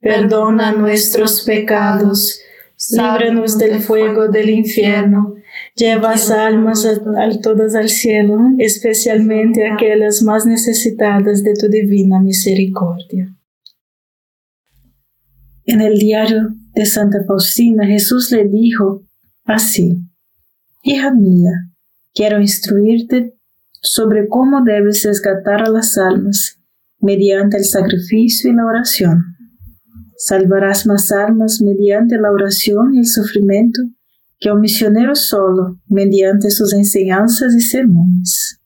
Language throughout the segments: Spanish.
perdona nuestros pecados, líbranos del fuego del infierno, lleva almas a, todas al cielo, especialmente aquellas más necesitadas de tu divina misericordia. En el diario de Santa Faustina, Jesús le dijo así, Hija mía, quiero instruirte sobre cómo debes rescatar a las almas mediante el sacrificio y la oración Salvarás más almas mediante la oración y el sufrimiento que un misionero solo mediante sus enseñanzas y sermones.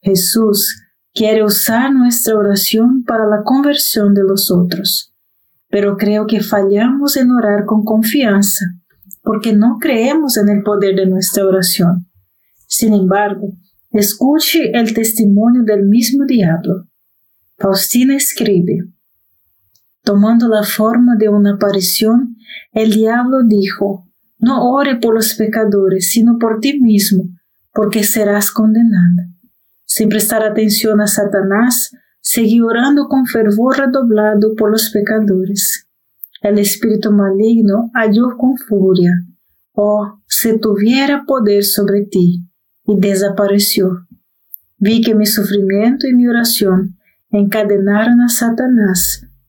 Jesús quiere usar nuestra oración para la conversión de los otros, pero creo que fallamos en orar con confianza porque no creemos en el poder de nuestra oración. Sin embargo, escuche el testimonio del mismo diablo. Faustina escribe, Tomando la forma de una aparición, el diablo dijo, No ore por los pecadores, sino por ti mismo, porque serás condenada. Sin prestar atención a Satanás, seguí orando con fervor redoblado por los pecadores. El espíritu maligno halló con furia, oh, si tuviera poder sobre ti, y desapareció. Vi que mi sufrimiento y mi oración encadenaron a Satanás,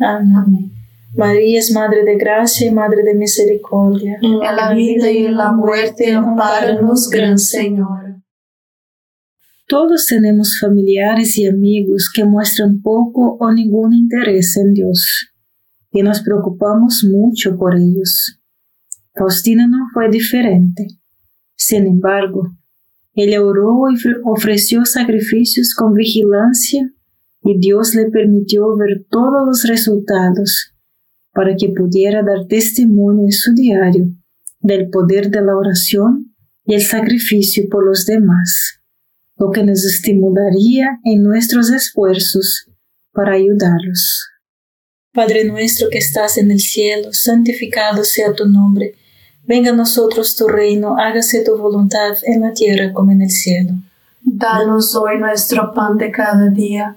Amén. María es Madre de Gracia y Madre de Misericordia. En la vida y en la muerte, amparanos, Gran Señor. Todos tenemos familiares y amigos que muestran poco o ningún interés en Dios y nos preocupamos mucho por ellos. Faustina no fue diferente. Sin embargo, ella oró y ofreció sacrificios con vigilancia y Dios le permitió ver todos los resultados para que pudiera dar testimonio en su diario del poder de la oración y el sacrificio por los demás, lo que nos estimularía en nuestros esfuerzos para ayudarlos. Padre nuestro que estás en el cielo, santificado sea tu nombre, venga a nosotros tu reino, hágase tu voluntad en la tierra como en el cielo. Danos hoy nuestro pan de cada día,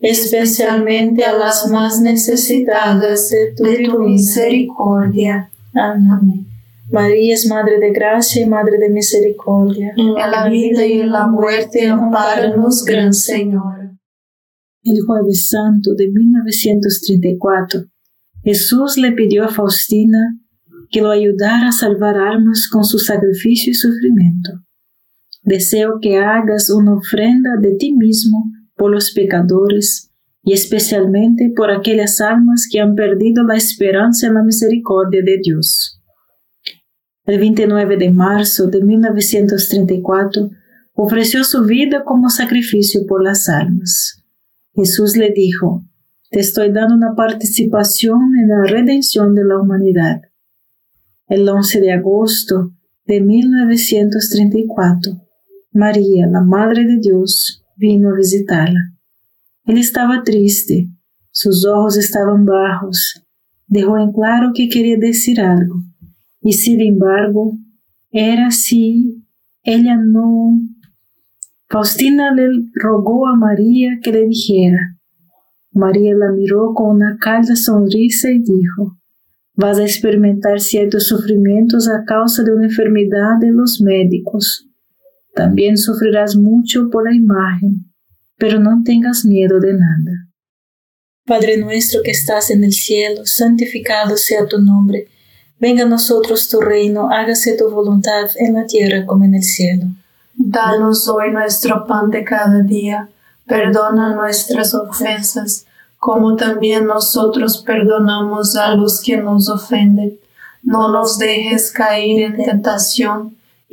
especialmente a las más necesitadas de tu, misericordia. Amén. María es Madre de Gracia y Madre de Misericordia. En la vida y en la muerte, amparanos, Gran Señor. El Jueves Santo de 1934, Jesús le pidió a Faustina que lo ayudara a salvar almas con su sacrificio y sufrimiento. Deseo que hagas una ofrenda de ti mismo por los pecadores y especialmente por aquellas almas que han perdido la esperanza en la misericordia de Dios. El 29 de marzo de 1934 ofreció su vida como sacrificio por las almas. Jesús le dijo, te estoy dando una participación en la redención de la humanidad el 11 de agosto de 1934, María, la Madre de Dios, vino a visitarla. Él estaba triste, sus ojos estaban bajos, dejó en claro que quería decir algo, y sin embargo, era así, ella no. Faustina le rogó a María que le dijera. María la miró con una cálida sonrisa y dijo, Vas a experimentar ciertos sufrimientos a causa de una enfermedad de los médicos. También sufrirás mucho por la imagen, pero no tengas miedo de nada. Padre nuestro que estás en el cielo, santificado sea tu nombre. Venga a nosotros tu reino, hágase tu voluntad en la tierra como en el cielo. Danos hoy nuestro pan de cada día, perdona nuestras ofensas, como también nosotros perdonamos a los que nos ofenden. No nos dejes caer en tentación,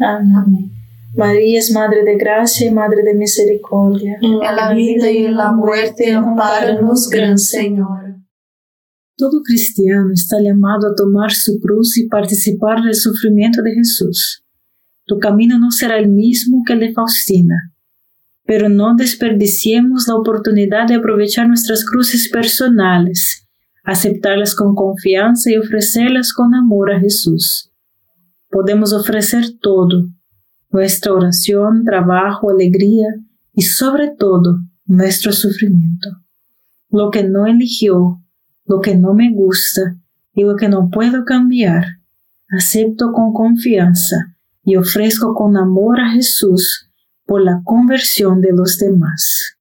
Amén. María es Madre de Gracia y Madre de Misericordia. En la vida y en la muerte, amparanos, Gran Señor. Todo cristiano está llamado a tomar su cruz y participar del sufrimiento de Jesús. Tu camino no será el mismo que el de Faustina pero no desperdiciemos la oportunidad de aprovechar nuestras cruces personales, aceptarlas con confianza y ofrecerlas con amor a Jesús. Podemos ofrecer todo, nuestra oración, trabajo, alegría y sobre todo nuestro sufrimiento. Lo que no eligió, lo que no me gusta y lo que no puedo cambiar, acepto con confianza y ofrezco con amor a Jesús por la conversión de los demás.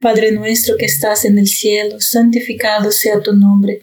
Padre nuestro que estás en el cielo, santificado sea tu nombre.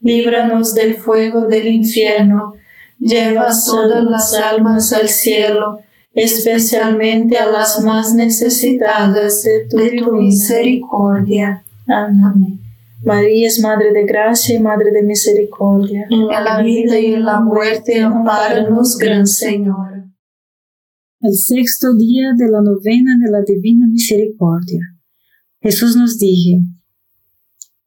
líbranos del fuego del infierno, lleva todas las almas al cielo, especialmente a las más necesitadas de tu, misericordia. Amén. María es Madre de Gracia y Madre de Misericordia. En la vida y en la muerte, amparanos, Gran Señor. El sexto día de la novena de la Divina Misericordia. Jesús nos dijo,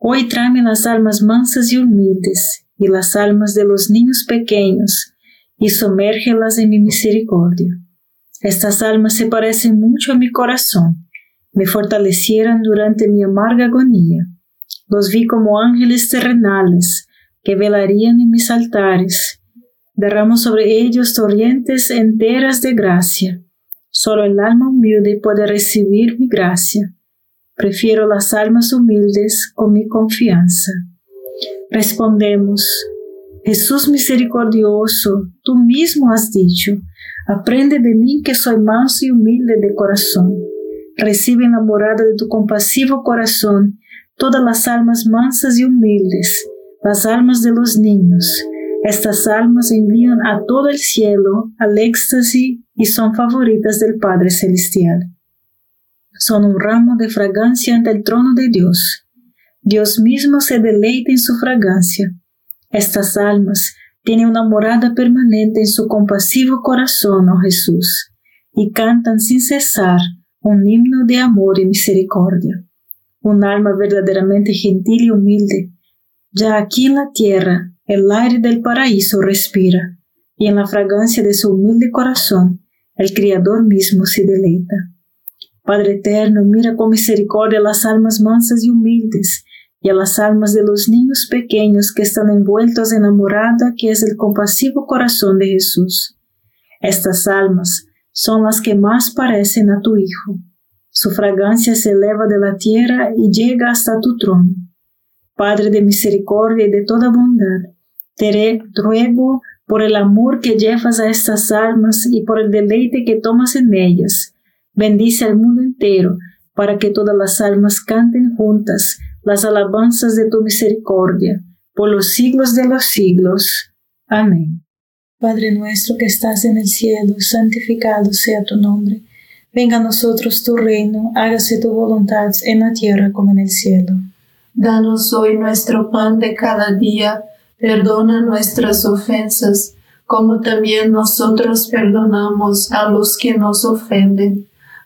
Hoy tráeme las almas mansas y humildes, y las almas de los niños pequeños, y somérgelas en mi misericordia. Estas almas se parecen mucho a mi corazón, me fortalecieron durante mi amarga agonía. Los vi como ángeles terrenales que velarían en mis altares. Derramo sobre ellos torrentes enteras de gracia. Solo el alma humilde puede recibir mi gracia. Prefiero las almas humildes con mi confianza. Respondemos, Jesús misericordioso, tú mismo has dicho, aprende de mí que soy manso y humilde de corazón. Recibe en la morada de tu compasivo corazón todas las almas mansas y humildes, las almas de los niños. Estas almas envían a todo el cielo al éxtasis y son favoritas del Padre Celestial. Son un ramo de fragancia ante el trono de Dios. Dios mismo se deleita en su fragancia. Estas almas tienen una morada permanente en su compasivo corazón, oh Jesús, y cantan sin cesar un himno de amor y misericordia. Un alma verdaderamente gentil y humilde, ya aquí en la tierra el aire del paraíso respira, y en la fragancia de su humilde corazón el Criador mismo se deleita. Padre eterno, mira con misericordia las almas mansas y humildes, y a las almas de los niños pequeños que están envueltos en la morada que es el compasivo corazón de Jesús. Estas almas son las que más parecen a tu Hijo. Su fragancia se eleva de la tierra y llega hasta tu trono. Padre de misericordia y de toda bondad, te ruego por el amor que llevas a estas almas y por el deleite que tomas en ellas. Bendice al mundo entero para que todas las almas canten juntas las alabanzas de tu misericordia por los siglos de los siglos. Amén. Padre nuestro que estás en el cielo, santificado sea tu nombre. Venga a nosotros tu reino, hágase tu voluntad en la tierra como en el cielo. Danos hoy nuestro pan de cada día, perdona nuestras ofensas, como también nosotros perdonamos a los que nos ofenden.